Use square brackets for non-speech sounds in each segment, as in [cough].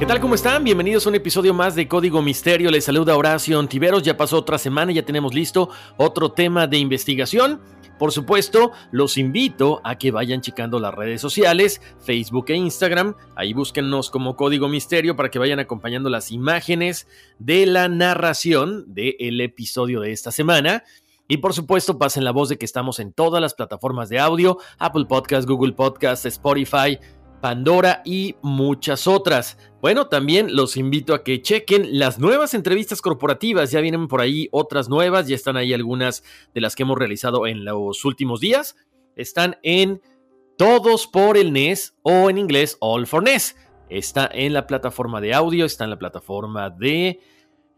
¿Qué tal? ¿Cómo están? Bienvenidos a un episodio más de Código Misterio. Les saluda Horacio Ontiveros. Ya pasó otra semana ya tenemos listo otro tema de investigación. Por supuesto, los invito a que vayan checando las redes sociales, Facebook e Instagram. Ahí búsquennos como Código Misterio para que vayan acompañando las imágenes de la narración del episodio de esta semana. Y por supuesto, pasen la voz de que estamos en todas las plataformas de audio, Apple Podcast, Google Podcast, Spotify, Pandora y muchas otras. Bueno, también los invito a que chequen las nuevas entrevistas corporativas. Ya vienen por ahí otras nuevas, ya están ahí algunas de las que hemos realizado en los últimos días. Están en Todos por el NES o en inglés All for NES. Está en la plataforma de audio, está en la plataforma de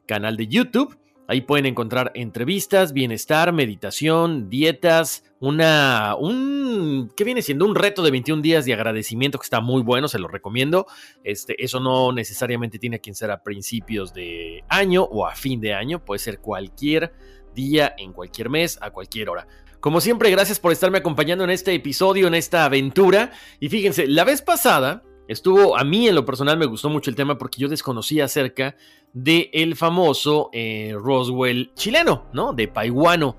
canal de YouTube Ahí pueden encontrar entrevistas, bienestar, meditación, dietas, una, un, ¿qué viene siendo? Un reto de 21 días de agradecimiento que está muy bueno, se lo recomiendo. Este, eso no necesariamente tiene que ser a principios de año o a fin de año, puede ser cualquier día, en cualquier mes, a cualquier hora. Como siempre, gracias por estarme acompañando en este episodio, en esta aventura. Y fíjense, la vez pasada estuvo, a mí en lo personal me gustó mucho el tema porque yo desconocía acerca de el famoso eh, Roswell chileno, ¿no? De Paiwano.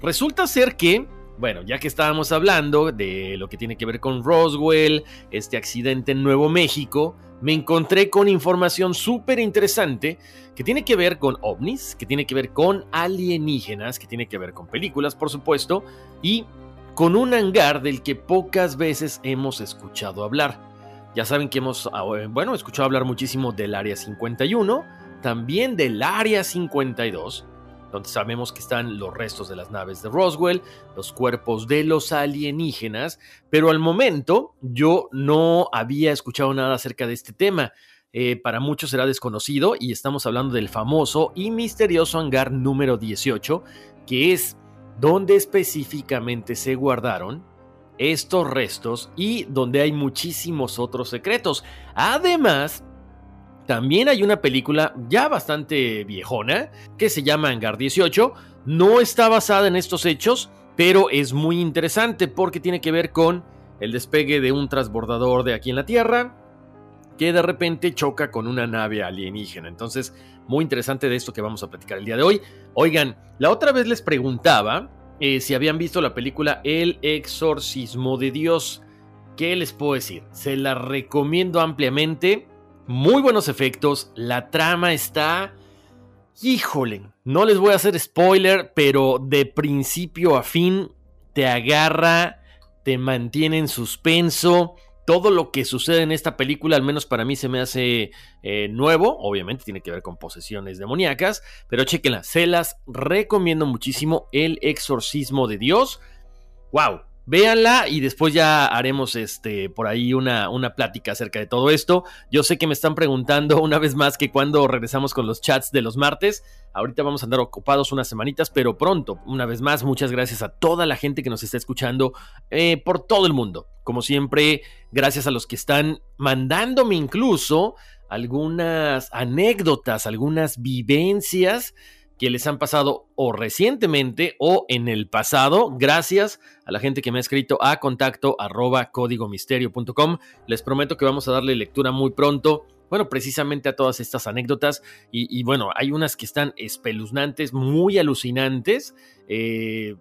Resulta ser que, bueno, ya que estábamos hablando de lo que tiene que ver con Roswell, este accidente en Nuevo México, me encontré con información súper interesante que tiene que ver con ovnis, que tiene que ver con alienígenas, que tiene que ver con películas, por supuesto, y con un hangar del que pocas veces hemos escuchado hablar. Ya saben que hemos, ah, bueno, escuchado hablar muchísimo del Área 51, también del Área 52, donde sabemos que están los restos de las naves de Roswell, los cuerpos de los alienígenas, pero al momento yo no había escuchado nada acerca de este tema. Eh, para muchos será desconocido y estamos hablando del famoso y misterioso hangar número 18, que es donde específicamente se guardaron estos restos y donde hay muchísimos otros secretos. Además, también hay una película ya bastante viejona que se llama Hangar 18. No está basada en estos hechos, pero es muy interesante porque tiene que ver con el despegue de un transbordador de aquí en la Tierra que de repente choca con una nave alienígena. Entonces, muy interesante de esto que vamos a platicar el día de hoy. Oigan, la otra vez les preguntaba eh, si habían visto la película El exorcismo de Dios. ¿Qué les puedo decir? Se la recomiendo ampliamente muy buenos efectos, la trama está... Híjole, no les voy a hacer spoiler, pero de principio a fin te agarra, te mantiene en suspenso. Todo lo que sucede en esta película, al menos para mí, se me hace eh, nuevo. Obviamente tiene que ver con posesiones demoníacas, pero chequenla, se las recomiendo muchísimo. El exorcismo de Dios. ¡Wow! Véanla y después ya haremos este, por ahí una, una plática acerca de todo esto. Yo sé que me están preguntando [laughs] una vez más que cuando regresamos con los chats de los martes. Ahorita vamos a andar ocupados unas semanitas, pero pronto, una vez más, muchas gracias a toda la gente que nos está escuchando eh, por todo el mundo. Como siempre, gracias a los que están mandándome incluso algunas anécdotas, algunas vivencias que les han pasado o recientemente o en el pasado, gracias a la gente que me ha escrito a contacto arroba códigomisterio.com. Les prometo que vamos a darle lectura muy pronto. Bueno, precisamente a todas estas anécdotas y, bueno, hay unas que están espeluznantes, muy alucinantes. Eh,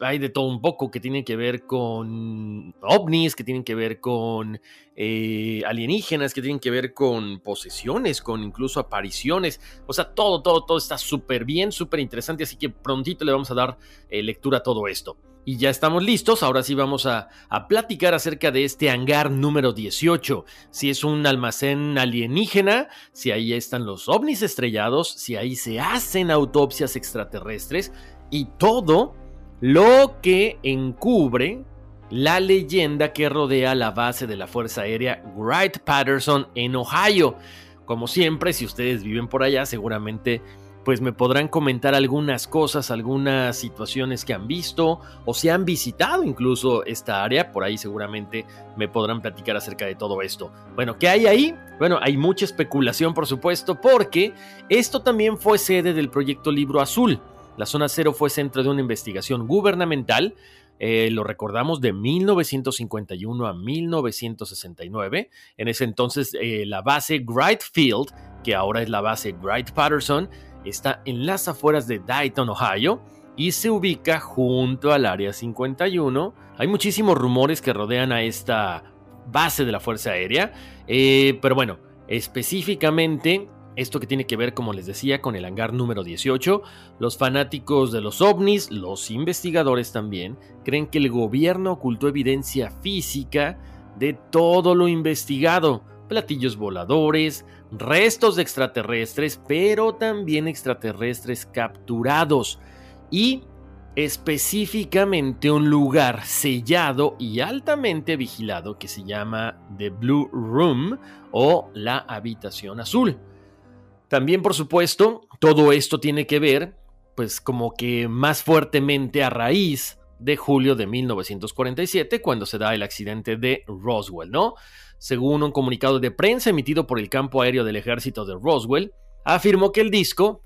hay de todo un poco que tienen que ver con ovnis, que tienen que ver con eh, alienígenas, que tienen que ver con posesiones, con incluso apariciones. O sea, todo, todo, todo está súper bien, súper interesante. Así que prontito le vamos a dar eh, lectura a todo esto. Y ya estamos listos, ahora sí vamos a, a, platicar acerca de este hangar número 18, si es un almacén alienígena, si ahí están los ovnis estrellados, si ahí se hacen autopsias extraterrestres y todo lo que encubre la leyenda que rodea la base de la Fuerza Aérea Wright Patterson en Ohio. Como siempre, si ustedes viven por allá, seguramente pues me podrán comentar algunas cosas, algunas situaciones que han visto o si han visitado incluso esta área, por ahí seguramente me podrán platicar acerca de todo esto. Bueno, ¿qué hay ahí? Bueno, hay mucha especulación por supuesto porque esto también fue sede del proyecto Libro Azul la zona cero fue centro de una investigación gubernamental, eh, lo recordamos, de 1951 a 1969. En ese entonces, eh, la base Wright Field, que ahora es la base Wright Patterson, está en las afueras de Dayton, Ohio, y se ubica junto al Área 51. Hay muchísimos rumores que rodean a esta base de la Fuerza Aérea, eh, pero bueno, específicamente esto que tiene que ver, como les decía, con el hangar número 18, los fanáticos de los ovnis, los investigadores también, creen que el gobierno ocultó evidencia física de todo lo investigado, platillos voladores, restos de extraterrestres, pero también extraterrestres capturados. Y específicamente un lugar sellado y altamente vigilado que se llama The Blue Room o la habitación azul. También, por supuesto, todo esto tiene que ver, pues como que más fuertemente a raíz de julio de 1947, cuando se da el accidente de Roswell, ¿no? Según un comunicado de prensa emitido por el campo aéreo del ejército de Roswell, afirmó que el disco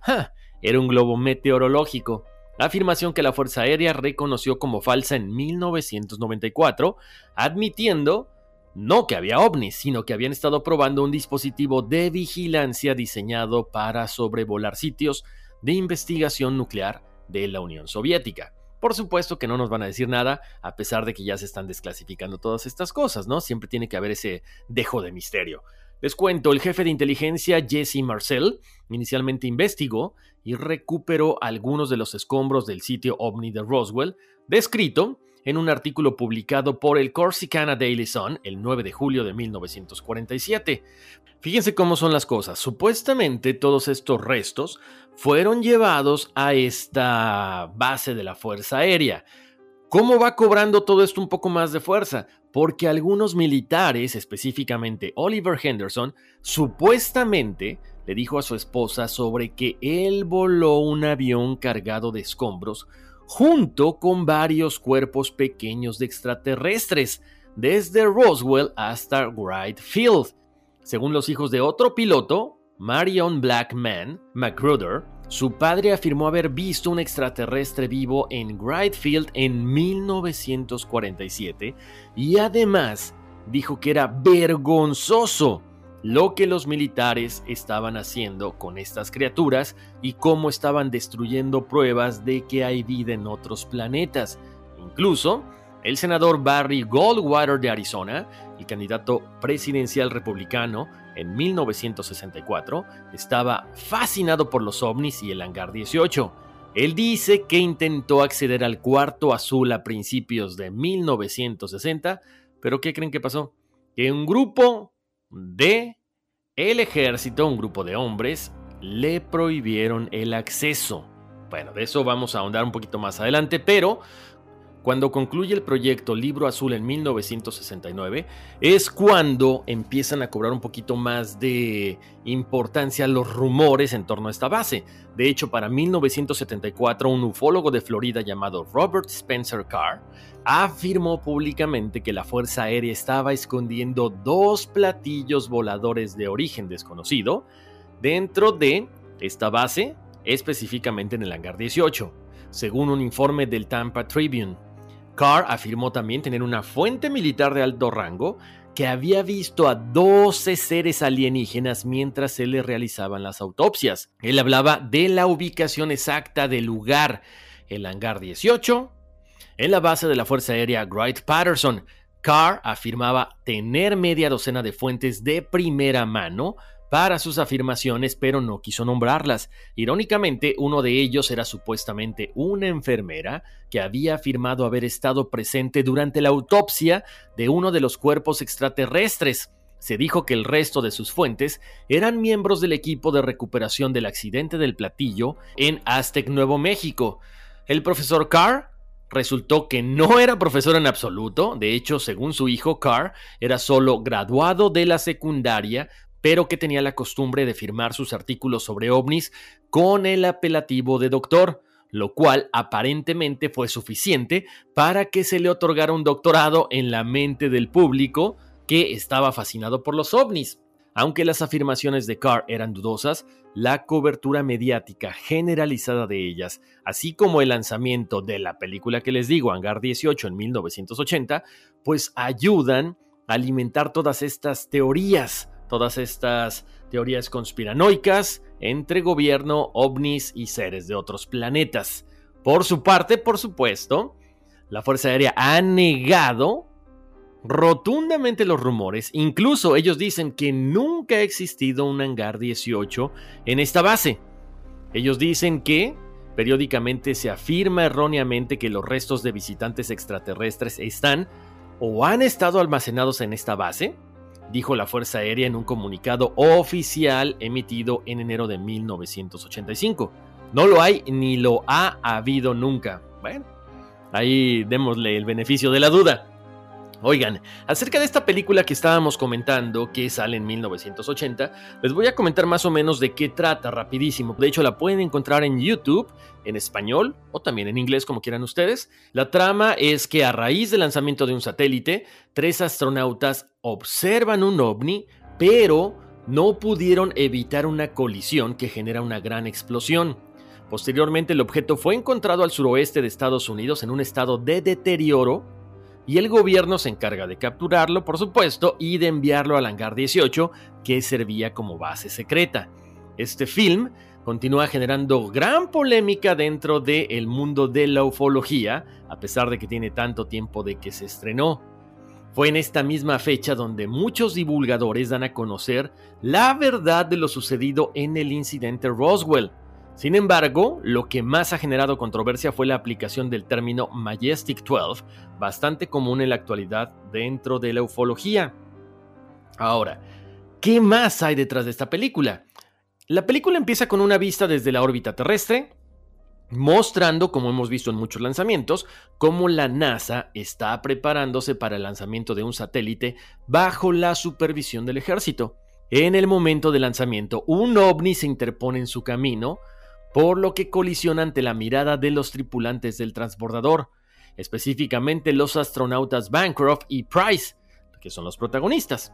era un globo meteorológico, afirmación que la Fuerza Aérea reconoció como falsa en 1994, admitiendo no que había ovnis, sino que habían estado probando un dispositivo de vigilancia diseñado para sobrevolar sitios de investigación nuclear de la Unión Soviética. Por supuesto que no nos van a decir nada, a pesar de que ya se están desclasificando todas estas cosas, ¿no? Siempre tiene que haber ese dejo de misterio. Les cuento, el jefe de inteligencia Jesse Marcel inicialmente investigó y recuperó algunos de los escombros del sitio ovni de Roswell, descrito en un artículo publicado por el Corsicana Daily Sun el 9 de julio de 1947. Fíjense cómo son las cosas. Supuestamente todos estos restos fueron llevados a esta base de la Fuerza Aérea. ¿Cómo va cobrando todo esto un poco más de fuerza? Porque algunos militares, específicamente Oliver Henderson, supuestamente le dijo a su esposa sobre que él voló un avión cargado de escombros junto con varios cuerpos pequeños de extraterrestres, desde Roswell hasta Wright Field. Según los hijos de otro piloto, Marion Blackman Magruder, su padre afirmó haber visto un extraterrestre vivo en Wright Field en 1947 y además dijo que era vergonzoso lo que los militares estaban haciendo con estas criaturas y cómo estaban destruyendo pruebas de que hay vida en otros planetas. Incluso, el senador Barry Goldwater de Arizona, el candidato presidencial republicano en 1964, estaba fascinado por los ovnis y el hangar 18. Él dice que intentó acceder al cuarto azul a principios de 1960, pero ¿qué creen que pasó? Que un grupo de el ejército, un grupo de hombres, le prohibieron el acceso. Bueno, de eso vamos a ahondar un poquito más adelante, pero cuando concluye el proyecto Libro Azul en 1969, es cuando empiezan a cobrar un poquito más de importancia los rumores en torno a esta base. De hecho, para 1974, un ufólogo de Florida llamado Robert Spencer Carr afirmó públicamente que la Fuerza Aérea estaba escondiendo dos platillos voladores de origen desconocido dentro de esta base, específicamente en el hangar 18, según un informe del Tampa Tribune. Carr afirmó también tener una fuente militar de alto rango que había visto a 12 seres alienígenas mientras se le realizaban las autopsias. Él hablaba de la ubicación exacta del lugar, el hangar 18, en la base de la Fuerza Aérea Wright Patterson. Carr afirmaba tener media docena de fuentes de primera mano para sus afirmaciones, pero no quiso nombrarlas. Irónicamente, uno de ellos era supuestamente una enfermera que había afirmado haber estado presente durante la autopsia de uno de los cuerpos extraterrestres. Se dijo que el resto de sus fuentes eran miembros del equipo de recuperación del accidente del platillo en Aztec, Nuevo México. El profesor Carr resultó que no era profesor en absoluto, de hecho, según su hijo Carr, era solo graduado de la secundaria pero que tenía la costumbre de firmar sus artículos sobre ovnis con el apelativo de doctor, lo cual aparentemente fue suficiente para que se le otorgara un doctorado en la mente del público que estaba fascinado por los ovnis. Aunque las afirmaciones de Carr eran dudosas, la cobertura mediática generalizada de ellas, así como el lanzamiento de la película que les digo, Hangar 18 en 1980, pues ayudan a alimentar todas estas teorías todas estas teorías conspiranoicas entre gobierno, ovnis y seres de otros planetas. Por su parte, por supuesto, la Fuerza Aérea ha negado rotundamente los rumores. Incluso ellos dicen que nunca ha existido un hangar 18 en esta base. Ellos dicen que periódicamente se afirma erróneamente que los restos de visitantes extraterrestres están o han estado almacenados en esta base dijo la Fuerza Aérea en un comunicado oficial emitido en enero de 1985. No lo hay ni lo ha habido nunca. Bueno, ahí démosle el beneficio de la duda. Oigan, acerca de esta película que estábamos comentando, que sale en 1980, les voy a comentar más o menos de qué trata rapidísimo. De hecho, la pueden encontrar en YouTube, en español o también en inglés, como quieran ustedes. La trama es que a raíz del lanzamiento de un satélite, tres astronautas observan un ovni, pero no pudieron evitar una colisión que genera una gran explosión. Posteriormente, el objeto fue encontrado al suroeste de Estados Unidos en un estado de deterioro y el gobierno se encarga de capturarlo, por supuesto, y de enviarlo al hangar 18, que servía como base secreta. Este film continúa generando gran polémica dentro del mundo de la ufología, a pesar de que tiene tanto tiempo de que se estrenó. Fue en esta misma fecha donde muchos divulgadores dan a conocer la verdad de lo sucedido en el incidente Roswell, sin embargo, lo que más ha generado controversia fue la aplicación del término Majestic 12, bastante común en la actualidad dentro de la ufología. Ahora, ¿qué más hay detrás de esta película? La película empieza con una vista desde la órbita terrestre, mostrando, como hemos visto en muchos lanzamientos, cómo la NASA está preparándose para el lanzamiento de un satélite bajo la supervisión del ejército. En el momento del lanzamiento, un ovni se interpone en su camino, por lo que colisiona ante la mirada de los tripulantes del transbordador, específicamente los astronautas Bancroft y Price, que son los protagonistas.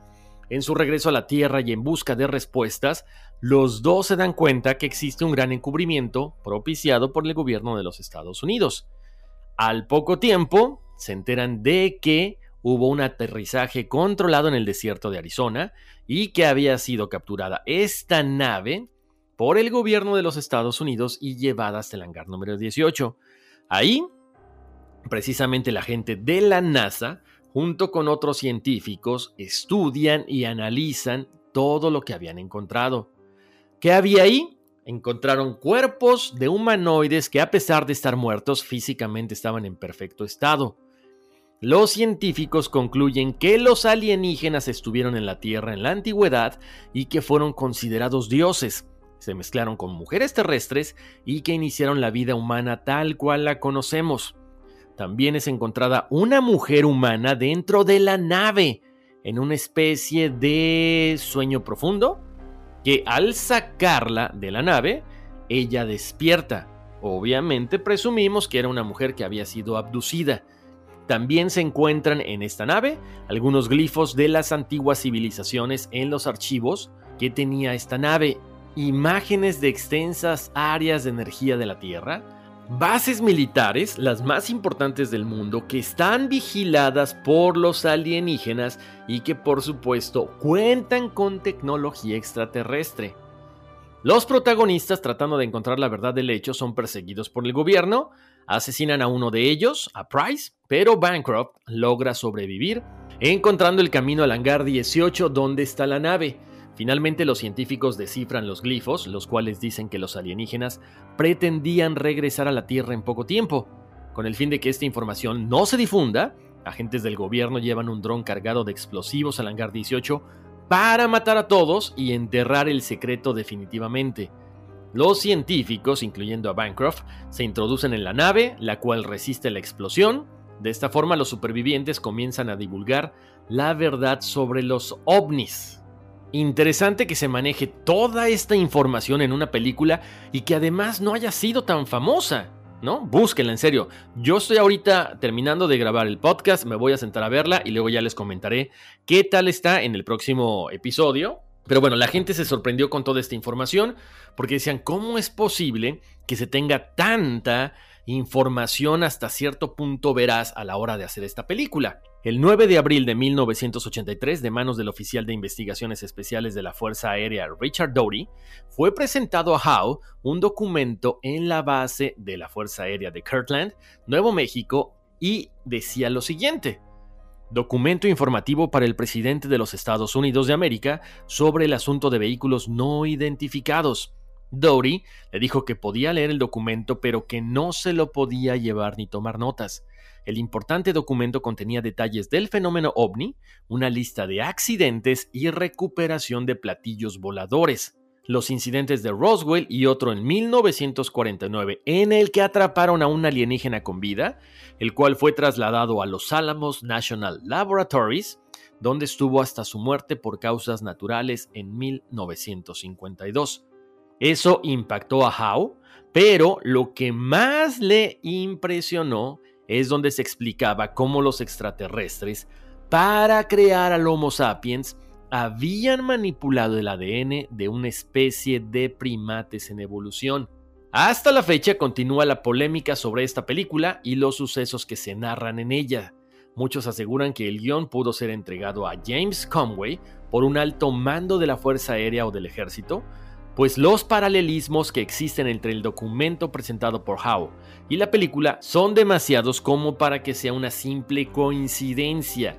En su regreso a la Tierra y en busca de respuestas, los dos se dan cuenta que existe un gran encubrimiento propiciado por el gobierno de los Estados Unidos. Al poco tiempo, se enteran de que hubo un aterrizaje controlado en el desierto de Arizona y que había sido capturada esta nave por el gobierno de los Estados Unidos y llevada hasta el hangar número 18. Ahí, precisamente la gente de la NASA, junto con otros científicos, estudian y analizan todo lo que habían encontrado. ¿Qué había ahí? Encontraron cuerpos de humanoides que a pesar de estar muertos físicamente estaban en perfecto estado. Los científicos concluyen que los alienígenas estuvieron en la Tierra en la antigüedad y que fueron considerados dioses se mezclaron con mujeres terrestres y que iniciaron la vida humana tal cual la conocemos. también es encontrada una mujer humana dentro de la nave, en una especie de sueño profundo, que al sacarla de la nave, ella despierta. Obviamente presumimos que era una mujer que había sido abducida. También se encuentran en esta nave algunos glifos de las antiguas civilizaciones en los archivos que tenía esta nave, imágenes de extensas áreas de energía de la Tierra, bases militares, las más importantes del mundo, que están vigiladas por los alienígenas y que por supuesto cuentan con tecnología extraterrestre. Los protagonistas, tratando de encontrar la verdad del hecho, son perseguidos por el gobierno, asesinan a uno de ellos, a Price, pero Bancroft logra sobrevivir, encontrando el camino al hangar 18 donde está la nave. Finalmente los científicos descifran los glifos, los cuales dicen que los alienígenas pretendían regresar a la Tierra en poco tiempo. Con el fin de que esta información no se difunda, agentes del gobierno llevan un dron cargado de explosivos al hangar 18 para matar a todos y enterrar el secreto definitivamente. Los científicos, incluyendo a Bancroft, se introducen en la nave, la cual resiste la explosión. De esta forma los supervivientes comienzan a divulgar la verdad sobre los ovnis. Interesante que se maneje toda esta información en una película y que además no haya sido tan famosa, ¿no? Búsquenla, en serio. Yo estoy ahorita terminando de grabar el podcast, me voy a sentar a verla y luego ya les comentaré qué tal está en el próximo episodio. Pero bueno, la gente se sorprendió con toda esta información porque decían, ¿cómo es posible que se tenga tanta información hasta cierto punto veraz a la hora de hacer esta película? El 9 de abril de 1983, de manos del oficial de investigaciones especiales de la Fuerza Aérea Richard Doty, fue presentado a Howe un documento en la base de la Fuerza Aérea de Kirtland, Nuevo México, y decía lo siguiente. Documento informativo para el presidente de los Estados Unidos de América sobre el asunto de vehículos no identificados. Doty le dijo que podía leer el documento pero que no se lo podía llevar ni tomar notas. El importante documento contenía detalles del fenómeno ovni, una lista de accidentes y recuperación de platillos voladores, los incidentes de Roswell y otro en 1949 en el que atraparon a un alienígena con vida, el cual fue trasladado a los Alamos National Laboratories, donde estuvo hasta su muerte por causas naturales en 1952. Eso impactó a Howe, pero lo que más le impresionó es donde se explicaba cómo los extraterrestres, para crear al Homo sapiens, habían manipulado el ADN de una especie de primates en evolución. Hasta la fecha continúa la polémica sobre esta película y los sucesos que se narran en ella. Muchos aseguran que el guion pudo ser entregado a James Conway por un alto mando de la Fuerza Aérea o del Ejército, pues los paralelismos que existen entre el documento presentado por Howe y la película son demasiados como para que sea una simple coincidencia.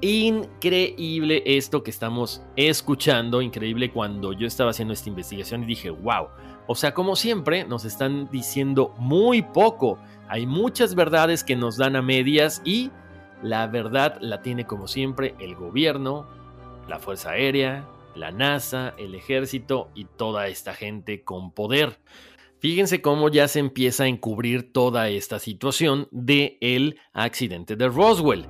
Increíble esto que estamos escuchando, increíble cuando yo estaba haciendo esta investigación y dije, wow, o sea, como siempre nos están diciendo muy poco, hay muchas verdades que nos dan a medias y la verdad la tiene como siempre el gobierno, la Fuerza Aérea, la NASA, el ejército y toda esta gente con poder. Fíjense cómo ya se empieza a encubrir toda esta situación de el accidente de Roswell.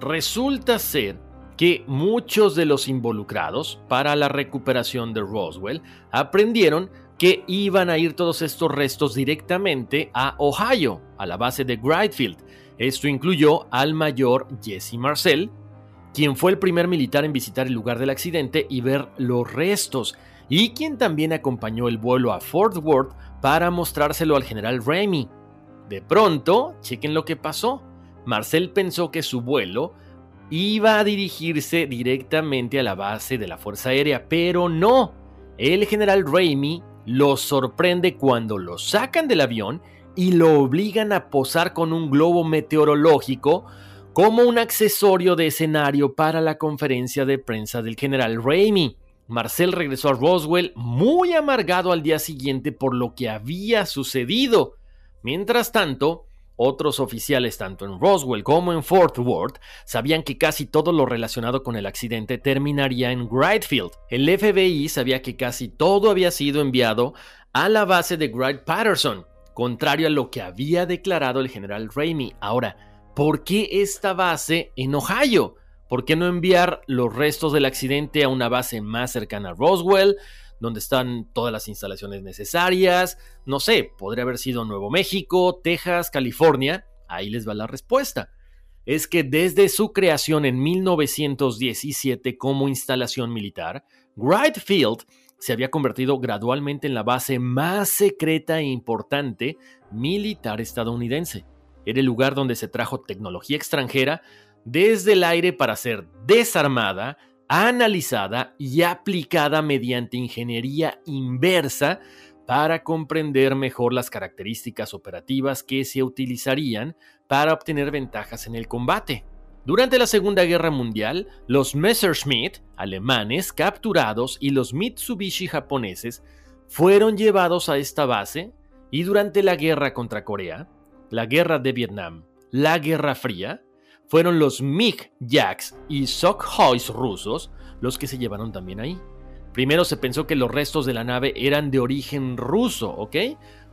Resulta ser que muchos de los involucrados para la recuperación de Roswell aprendieron que iban a ir todos estos restos directamente a Ohio, a la base de Wright Esto incluyó al mayor Jesse Marcel, quien fue el primer militar en visitar el lugar del accidente y ver los restos, y quien también acompañó el vuelo a Fort Worth para mostrárselo al general Ramey. De pronto, chequen lo que pasó. Marcel pensó que su vuelo iba a dirigirse directamente a la base de la Fuerza Aérea, pero no. El general Ramey lo sorprende cuando lo sacan del avión y lo obligan a posar con un globo meteorológico como un accesorio de escenario para la conferencia de prensa del general Ramey. Marcel regresó a Roswell muy amargado al día siguiente por lo que había sucedido. Mientras tanto, otros oficiales tanto en Roswell como en Fort Worth sabían que casi todo lo relacionado con el accidente terminaría en Wright Field. El FBI sabía que casi todo había sido enviado a la base de Wright Patterson, contrario a lo que había declarado el general Ramey. Ahora, ¿por qué esta base en Ohio? ¿Por qué no enviar los restos del accidente a una base más cercana a Roswell, donde están todas las instalaciones necesarias? No sé, podría haber sido Nuevo México, Texas, California. Ahí les va la respuesta. Es que desde su creación en 1917 como instalación militar, Wright Field se había convertido gradualmente en la base más secreta e importante militar estadounidense. Era el lugar donde se trajo tecnología extranjera desde el aire para ser desarmada, analizada y aplicada mediante ingeniería inversa para comprender mejor las características operativas que se utilizarían para obtener ventajas en el combate. Durante la Segunda Guerra Mundial, los Messerschmitt alemanes capturados y los Mitsubishi japoneses fueron llevados a esta base y durante la guerra contra Corea, la guerra de Vietnam, la Guerra Fría, fueron los MiG Jacks y Sokhois rusos los que se llevaron también ahí. Primero se pensó que los restos de la nave eran de origen ruso, ¿ok?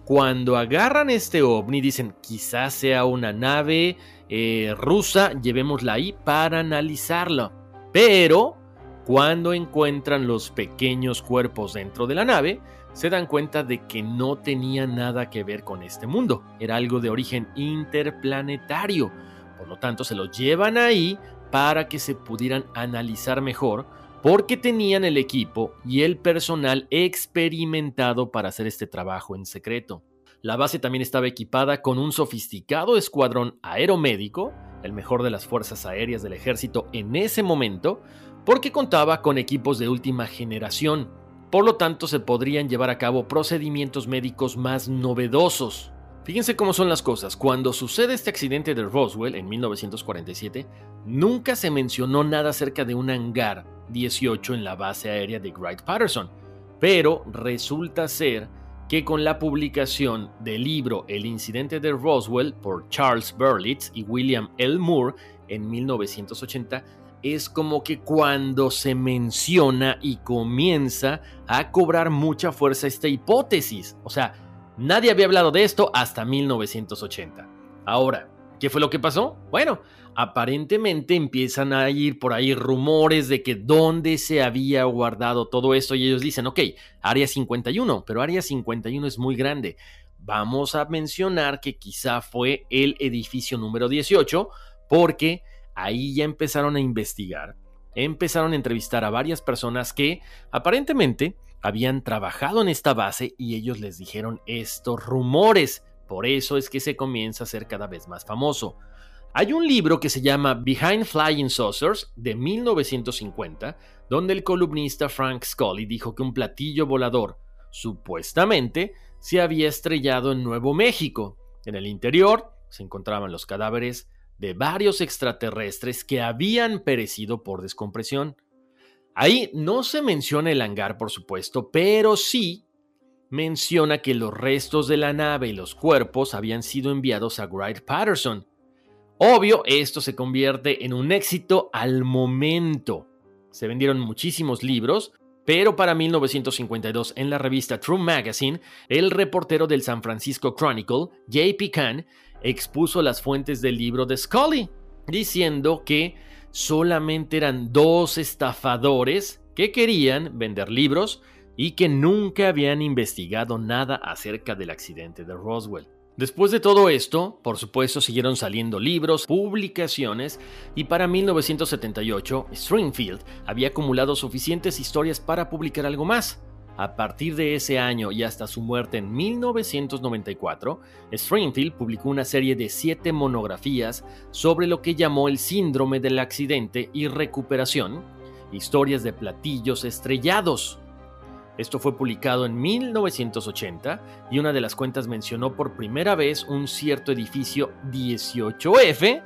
Cuando agarran este ovni dicen quizás sea una nave eh, rusa, llevémosla ahí para analizarlo. Pero cuando encuentran los pequeños cuerpos dentro de la nave, se dan cuenta de que no tenía nada que ver con este mundo. Era algo de origen interplanetario. Por lo tanto, se lo llevan ahí para que se pudieran analizar mejor porque tenían el equipo y el personal experimentado para hacer este trabajo en secreto. La base también estaba equipada con un sofisticado escuadrón aeromédico, el mejor de las fuerzas aéreas del ejército en ese momento, porque contaba con equipos de última generación. Por lo tanto, se podrían llevar a cabo procedimientos médicos más novedosos. Fíjense cómo son las cosas. Cuando sucede este accidente de Roswell en 1947, nunca se mencionó nada acerca de un hangar 18 en la base aérea de Wright Patterson, pero resulta ser que con la publicación del libro El incidente de Roswell por Charles Berlitz y William L. Moore en 1980, es como que cuando se menciona y comienza a cobrar mucha fuerza esta hipótesis. O sea, nadie había hablado de esto hasta 1980. Ahora, ¿qué fue lo que pasó? Bueno, aparentemente empiezan a ir por ahí rumores de que dónde se había guardado todo esto y ellos dicen, ok, Área 51, pero Área 51 es muy grande. Vamos a mencionar que quizá fue el edificio número 18 porque ahí ya empezaron a investigar, empezaron a entrevistar a varias personas que aparentemente habían trabajado en esta base y ellos les dijeron estos rumores. Por eso es que se comienza a ser cada vez más famoso. Hay un libro que se llama Behind Flying Saucers de 1950, donde el columnista Frank Scully dijo que un platillo volador, supuestamente, se había estrellado en Nuevo México. En el interior se encontraban los cadáveres de varios extraterrestres que habían perecido por descompresión. Ahí no se menciona el hangar, por supuesto, pero sí menciona que los restos de la nave y los cuerpos habían sido enviados a Wright Patterson, Obvio, esto se convierte en un éxito al momento. Se vendieron muchísimos libros, pero para 1952 en la revista True Magazine, el reportero del San Francisco Chronicle, J.P. Kahn, expuso las fuentes del libro de Scully, diciendo que solamente eran dos estafadores que querían vender libros y que nunca habían investigado nada acerca del accidente de Roswell. Después de todo esto, por supuesto, siguieron saliendo libros, publicaciones, y para 1978, Stringfield había acumulado suficientes historias para publicar algo más. A partir de ese año y hasta su muerte en 1994, Stringfield publicó una serie de siete monografías sobre lo que llamó el síndrome del accidente y recuperación, historias de platillos estrellados. Esto fue publicado en 1980 y una de las cuentas mencionó por primera vez un cierto edificio 18F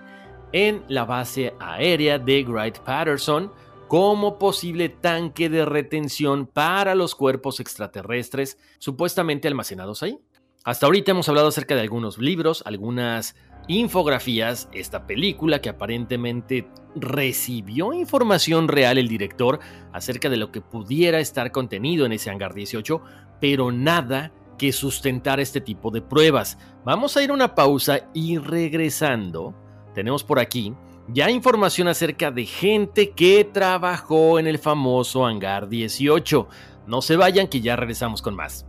en la base aérea de Wright Patterson como posible tanque de retención para los cuerpos extraterrestres supuestamente almacenados ahí. Hasta ahorita hemos hablado acerca de algunos libros, algunas infografías, esta película que aparentemente recibió información real el director acerca de lo que pudiera estar contenido en ese hangar 18, pero nada que sustentara este tipo de pruebas. Vamos a ir a una pausa y regresando, tenemos por aquí ya información acerca de gente que trabajó en el famoso hangar 18. No se vayan que ya regresamos con más.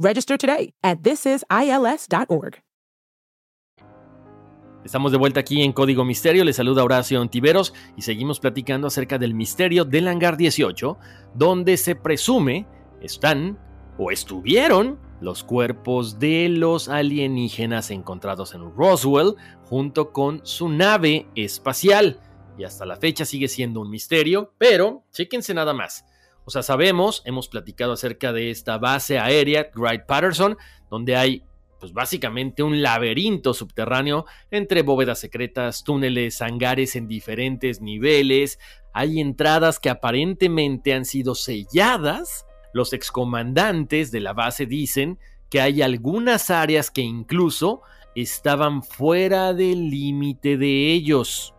Register today at thisisils.org. Estamos de vuelta aquí en Código Misterio, les saluda Horacio Antiveros y seguimos platicando acerca del misterio del hangar 18, donde se presume están o estuvieron los cuerpos de los alienígenas encontrados en Roswell junto con su nave espacial. Y hasta la fecha sigue siendo un misterio, pero chéquense nada más. Sabemos, hemos platicado acerca de esta base aérea, Wright Patterson, donde hay pues básicamente un laberinto subterráneo entre bóvedas secretas, túneles, hangares en diferentes niveles. Hay entradas que aparentemente han sido selladas. Los excomandantes de la base dicen que hay algunas áreas que incluso estaban fuera del límite de ellos.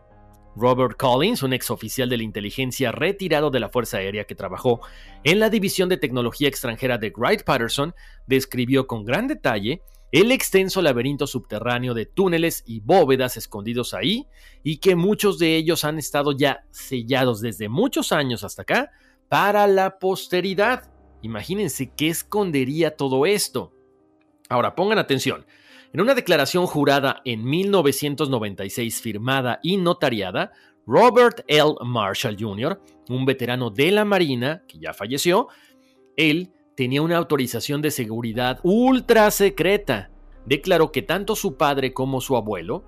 Robert Collins, un exoficial de la inteligencia retirado de la Fuerza Aérea que trabajó en la División de Tecnología Extranjera de Wright Patterson, describió con gran detalle el extenso laberinto subterráneo de túneles y bóvedas escondidos ahí, y que muchos de ellos han estado ya sellados desde muchos años hasta acá para la posteridad. Imagínense qué escondería todo esto. Ahora pongan atención. En una declaración jurada en 1996 firmada y notariada, Robert L. Marshall Jr., un veterano de la Marina que ya falleció, él tenía una autorización de seguridad ultra secreta. Declaró que tanto su padre como su abuelo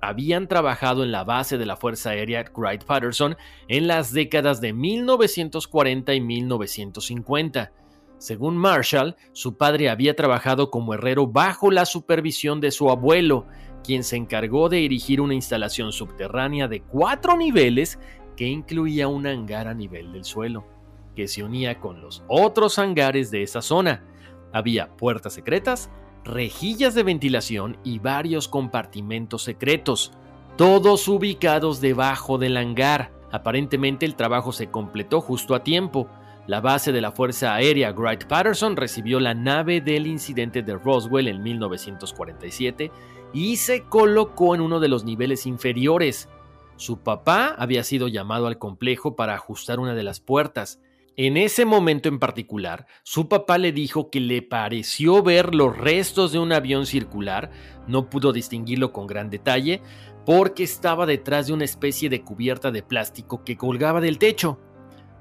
habían trabajado en la base de la Fuerza Aérea Wright Patterson en las décadas de 1940 y 1950. Según Marshall, su padre había trabajado como herrero bajo la supervisión de su abuelo, quien se encargó de erigir una instalación subterránea de cuatro niveles que incluía un hangar a nivel del suelo que se unía con los otros hangares de esa zona. Había puertas secretas, rejillas de ventilación y varios compartimentos secretos, todos ubicados debajo del hangar. Aparentemente el trabajo se completó justo a tiempo. La base de la Fuerza Aérea Wright Patterson recibió la nave del incidente de Roswell en 1947 y se colocó en uno de los niveles inferiores. Su papá había sido llamado al complejo para ajustar una de las puertas. En ese momento en particular, su papá le dijo que le pareció ver los restos de un avión circular, no pudo distinguirlo con gran detalle, porque estaba detrás de una especie de cubierta de plástico que colgaba del techo.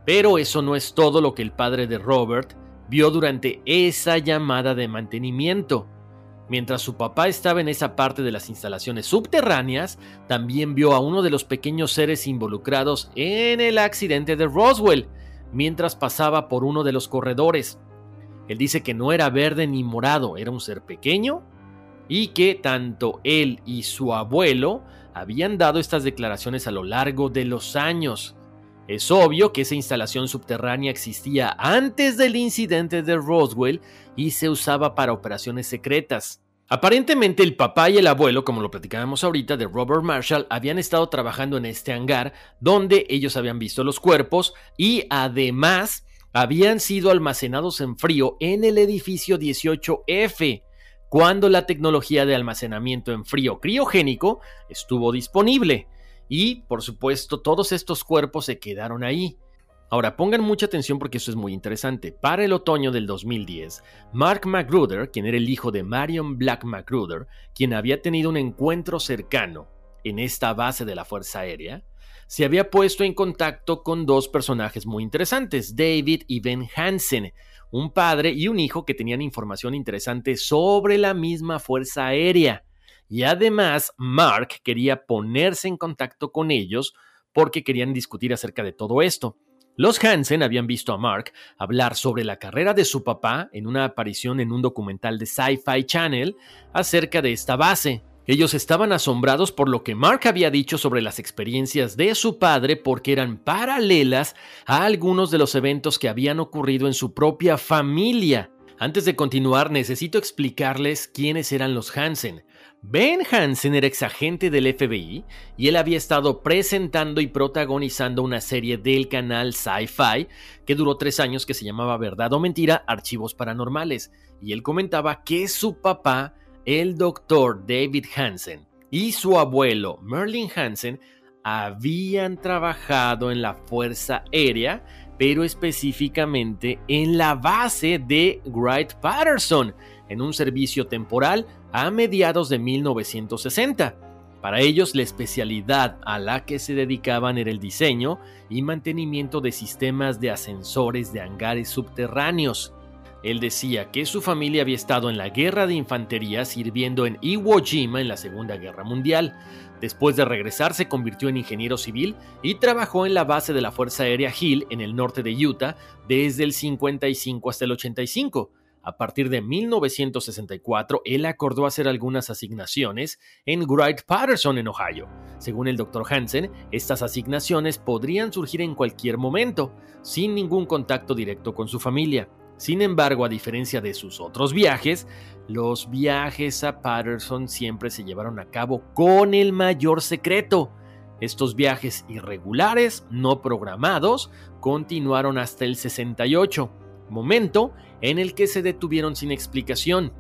Pero eso no es todo lo que el padre de Robert vio durante esa llamada de mantenimiento. Mientras su papá estaba en esa parte de las instalaciones subterráneas, también vio a uno de los pequeños seres involucrados en el accidente de Roswell, mientras pasaba por uno de los corredores. Él dice que no era verde ni morado, era un ser pequeño y que tanto él y su abuelo habían dado estas declaraciones a lo largo de los años. Es obvio que esa instalación subterránea existía antes del incidente de Roswell y se usaba para operaciones secretas. Aparentemente el papá y el abuelo, como lo platicábamos ahorita, de Robert Marshall, habían estado trabajando en este hangar donde ellos habían visto los cuerpos y además habían sido almacenados en frío en el edificio 18F, cuando la tecnología de almacenamiento en frío criogénico estuvo disponible. Y, por supuesto, todos estos cuerpos se quedaron ahí. Ahora pongan mucha atención porque eso es muy interesante. Para el otoño del 2010, Mark Magruder, quien era el hijo de Marion Black Magruder, quien había tenido un encuentro cercano en esta base de la Fuerza Aérea, se había puesto en contacto con dos personajes muy interesantes, David y Ben Hansen, un padre y un hijo que tenían información interesante sobre la misma Fuerza Aérea. Y además, Mark quería ponerse en contacto con ellos porque querían discutir acerca de todo esto. Los Hansen habían visto a Mark hablar sobre la carrera de su papá en una aparición en un documental de Sci-Fi Channel acerca de esta base. Ellos estaban asombrados por lo que Mark había dicho sobre las experiencias de su padre porque eran paralelas a algunos de los eventos que habían ocurrido en su propia familia. Antes de continuar, necesito explicarles quiénes eran los Hansen. Ben Hansen era exagente del FBI y él había estado presentando y protagonizando una serie del canal Sci-Fi que duró tres años que se llamaba Verdad o Mentira, Archivos Paranormales. Y él comentaba que su papá, el doctor David Hansen, y su abuelo Merlin Hansen habían trabajado en la Fuerza Aérea, pero específicamente en la base de Wright Patterson, en un servicio temporal a mediados de 1960. Para ellos la especialidad a la que se dedicaban era el diseño y mantenimiento de sistemas de ascensores de hangares subterráneos. Él decía que su familia había estado en la guerra de infantería sirviendo en Iwo Jima en la Segunda Guerra Mundial. Después de regresar se convirtió en ingeniero civil y trabajó en la base de la Fuerza Aérea Hill en el norte de Utah desde el 55 hasta el 85 a partir de 1964, él acordó hacer algunas asignaciones en Wright Patterson en Ohio. Según el Dr. Hansen, estas asignaciones podrían surgir en cualquier momento, sin ningún contacto directo con su familia. Sin embargo, a diferencia de sus otros viajes, los viajes a Patterson siempre se llevaron a cabo con el mayor secreto. Estos viajes irregulares, no programados, continuaron hasta el 68 momento en el que se detuvieron sin explicación.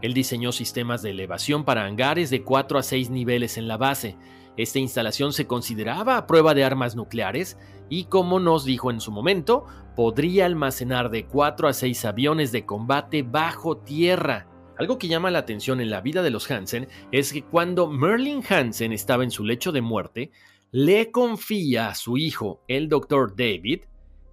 Él diseñó sistemas de elevación para hangares de 4 a 6 niveles en la base. Esta instalación se consideraba a prueba de armas nucleares y, como nos dijo en su momento, podría almacenar de 4 a 6 aviones de combate bajo tierra. Algo que llama la atención en la vida de los Hansen es que cuando Merlin Hansen estaba en su lecho de muerte, le confía a su hijo, el Dr. David,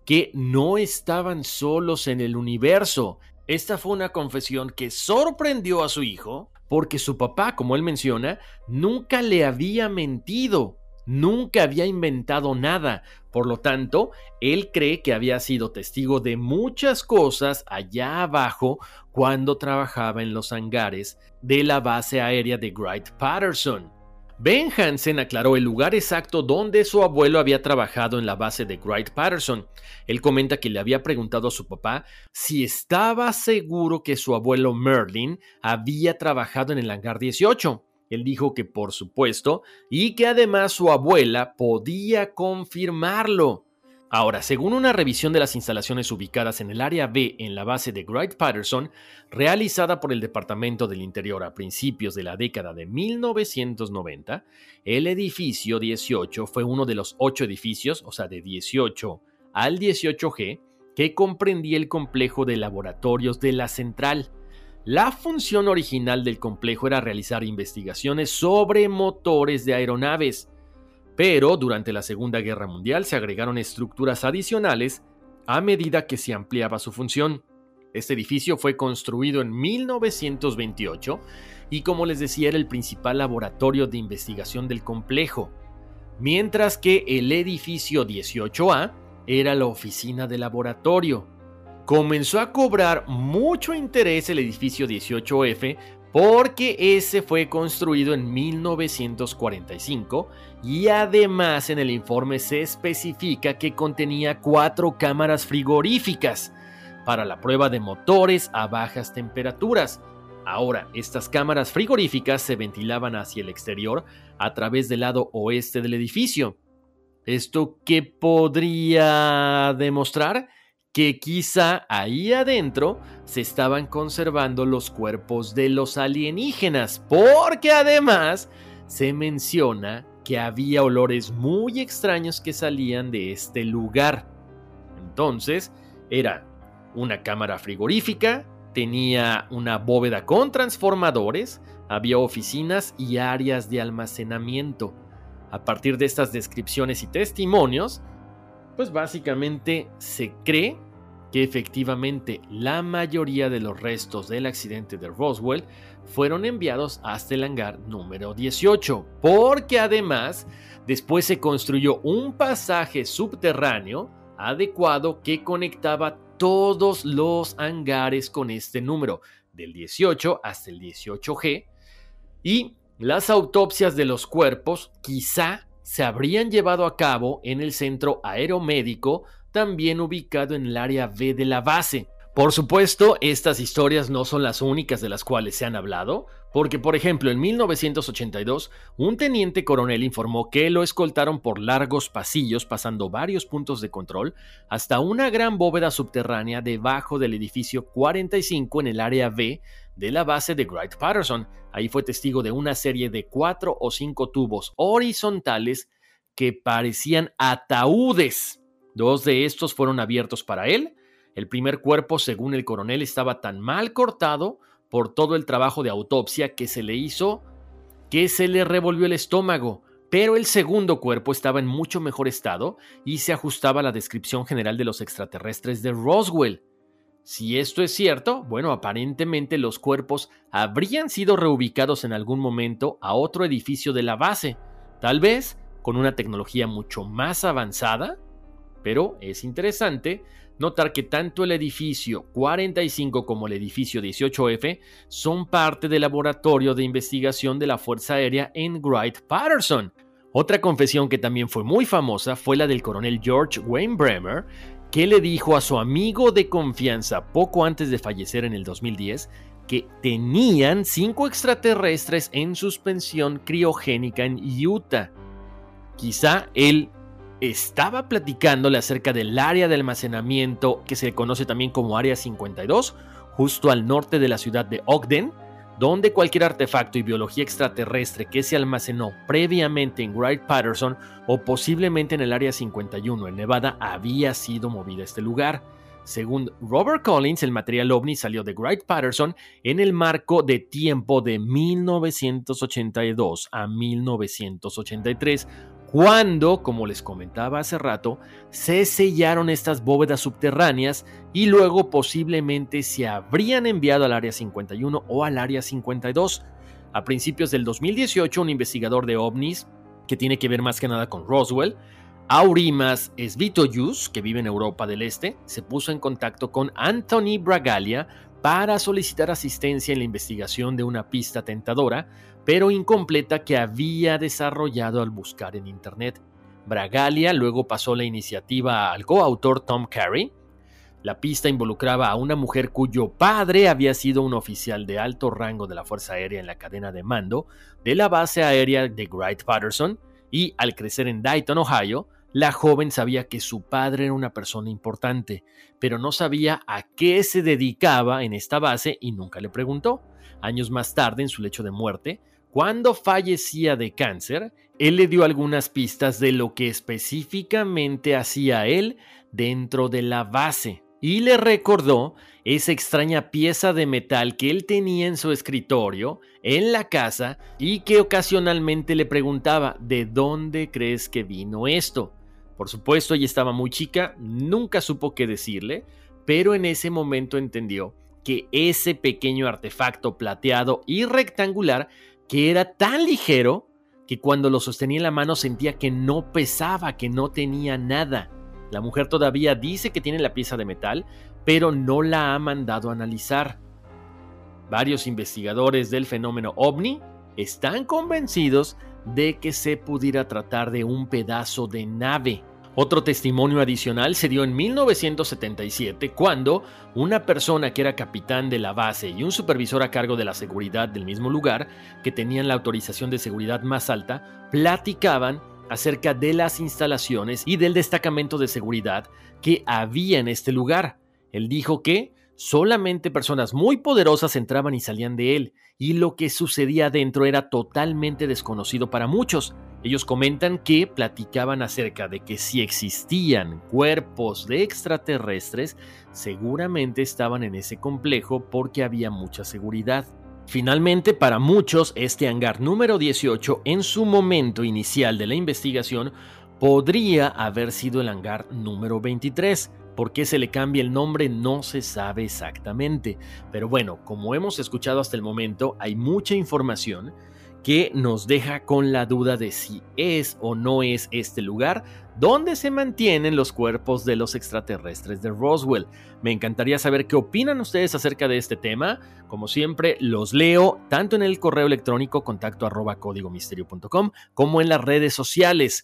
que no estaban solos en el universo. Esta fue una confesión que sorprendió a su hijo porque su papá, como él menciona, nunca le había mentido, nunca había inventado nada. Por lo tanto, él cree que había sido testigo de muchas cosas allá abajo cuando trabajaba en los hangares de la base aérea de Wright Patterson. Ben Hansen aclaró el lugar exacto donde su abuelo había trabajado en la base de Wright Patterson. Él comenta que le había preguntado a su papá si estaba seguro que su abuelo Merlin había trabajado en el hangar 18. Él dijo que por supuesto y que además su abuela podía confirmarlo. Ahora, según una revisión de las instalaciones ubicadas en el área B en la base de Wright Patterson, realizada por el Departamento del Interior a principios de la década de 1990, el edificio 18 fue uno de los ocho edificios, o sea, de 18 al 18G, que comprendía el complejo de laboratorios de la central. La función original del complejo era realizar investigaciones sobre motores de aeronaves, pero durante la Segunda Guerra Mundial se agregaron estructuras adicionales a medida que se ampliaba su función. Este edificio fue construido en 1928 y como les decía era el principal laboratorio de investigación del complejo, mientras que el edificio 18A era la oficina de laboratorio. Comenzó a cobrar mucho interés el edificio 18F porque ese fue construido en 1945 y además en el informe se especifica que contenía cuatro cámaras frigoríficas para la prueba de motores a bajas temperaturas. Ahora, estas cámaras frigoríficas se ventilaban hacia el exterior a través del lado oeste del edificio. ¿Esto qué podría demostrar? Que quizá ahí adentro se estaban conservando los cuerpos de los alienígenas, porque además se menciona que había olores muy extraños que salían de este lugar. Entonces, era una cámara frigorífica, tenía una bóveda con transformadores, había oficinas y áreas de almacenamiento. A partir de estas descripciones y testimonios, pues básicamente se cree que efectivamente la mayoría de los restos del accidente de Roswell fueron enviados hasta el hangar número 18, porque además después se construyó un pasaje subterráneo adecuado que conectaba todos los hangares con este número, del 18 hasta el 18G, y las autopsias de los cuerpos quizá se habrían llevado a cabo en el centro aeromédico, también ubicado en el área B de la base. Por supuesto, estas historias no son las únicas de las cuales se han hablado, porque por ejemplo en 1982 un teniente coronel informó que lo escoltaron por largos pasillos pasando varios puntos de control hasta una gran bóveda subterránea debajo del edificio 45 en el área B de la base de Wright Patterson. Ahí fue testigo de una serie de cuatro o cinco tubos horizontales que parecían ataúdes. Dos de estos fueron abiertos para él el primer cuerpo, según el coronel, estaba tan mal cortado por todo el trabajo de autopsia que se le hizo que se le revolvió el estómago, pero el segundo cuerpo estaba en mucho mejor estado y se ajustaba a la descripción general de los extraterrestres de Roswell. Si esto es cierto, bueno, aparentemente los cuerpos habrían sido reubicados en algún momento a otro edificio de la base, tal vez con una tecnología mucho más avanzada, pero es interesante notar que tanto el edificio 45 como el edificio 18F son parte del laboratorio de investigación de la Fuerza Aérea en Wright Patterson. Otra confesión que también fue muy famosa fue la del coronel George Wayne Bremer, que le dijo a su amigo de confianza poco antes de fallecer en el 2010 que tenían cinco extraterrestres en suspensión criogénica en Utah. Quizá él estaba platicándole acerca del área de almacenamiento que se conoce también como Área 52, justo al norte de la ciudad de Ogden, donde cualquier artefacto y biología extraterrestre que se almacenó previamente en Wright Patterson o posiblemente en el Área 51 en Nevada había sido movida a este lugar. Según Robert Collins, el material ovni salió de Wright Patterson en el marco de tiempo de 1982 a 1983, cuando, como les comentaba hace rato, se sellaron estas bóvedas subterráneas y luego posiblemente se habrían enviado al Área 51 o al Área 52. A principios del 2018, un investigador de ovnis, que tiene que ver más que nada con Roswell, Aurimas Svitoyus, que vive en Europa del Este, se puso en contacto con Anthony Bragalia para solicitar asistencia en la investigación de una pista tentadora pero incompleta que había desarrollado al buscar en Internet. Bragalia luego pasó la iniciativa al coautor Tom Carey. La pista involucraba a una mujer cuyo padre había sido un oficial de alto rango de la Fuerza Aérea en la cadena de mando de la base aérea de Wright Patterson y al crecer en Dayton, Ohio, la joven sabía que su padre era una persona importante, pero no sabía a qué se dedicaba en esta base y nunca le preguntó. Años más tarde, en su lecho de muerte, cuando fallecía de cáncer, él le dio algunas pistas de lo que específicamente hacía él dentro de la base y le recordó esa extraña pieza de metal que él tenía en su escritorio, en la casa, y que ocasionalmente le preguntaba, ¿de dónde crees que vino esto? Por supuesto, ella estaba muy chica, nunca supo qué decirle, pero en ese momento entendió que ese pequeño artefacto plateado y rectangular que era tan ligero que cuando lo sostenía en la mano sentía que no pesaba, que no tenía nada. La mujer todavía dice que tiene la pieza de metal, pero no la ha mandado a analizar. Varios investigadores del fenómeno ovni están convencidos de que se pudiera tratar de un pedazo de nave otro testimonio adicional se dio en 1977 cuando una persona que era capitán de la base y un supervisor a cargo de la seguridad del mismo lugar, que tenían la autorización de seguridad más alta, platicaban acerca de las instalaciones y del destacamento de seguridad que había en este lugar. Él dijo que solamente personas muy poderosas entraban y salían de él, y lo que sucedía dentro era totalmente desconocido para muchos. Ellos comentan que platicaban acerca de que si existían cuerpos de extraterrestres, seguramente estaban en ese complejo porque había mucha seguridad. Finalmente, para muchos, este hangar número 18 en su momento inicial de la investigación podría haber sido el hangar número 23. ¿Por qué se le cambia el nombre? No se sabe exactamente. Pero bueno, como hemos escuchado hasta el momento, hay mucha información que nos deja con la duda de si es o no es este lugar donde se mantienen los cuerpos de los extraterrestres de Roswell. Me encantaría saber qué opinan ustedes acerca de este tema. Como siempre, los leo tanto en el correo electrónico contacto arroba códigomisterio.com como en las redes sociales.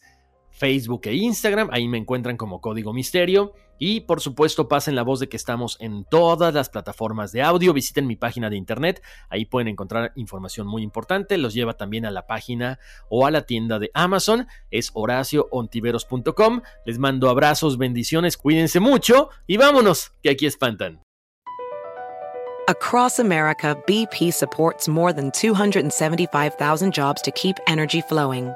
Facebook e Instagram, ahí me encuentran como Código Misterio. Y por supuesto, pasen la voz de que estamos en todas las plataformas de audio. Visiten mi página de internet, ahí pueden encontrar información muy importante. Los lleva también a la página o a la tienda de Amazon, es horacioontiveros.com. Les mando abrazos, bendiciones, cuídense mucho y vámonos, que aquí espantan. Across America, BP supports more than 275,000 jobs to keep energy flowing.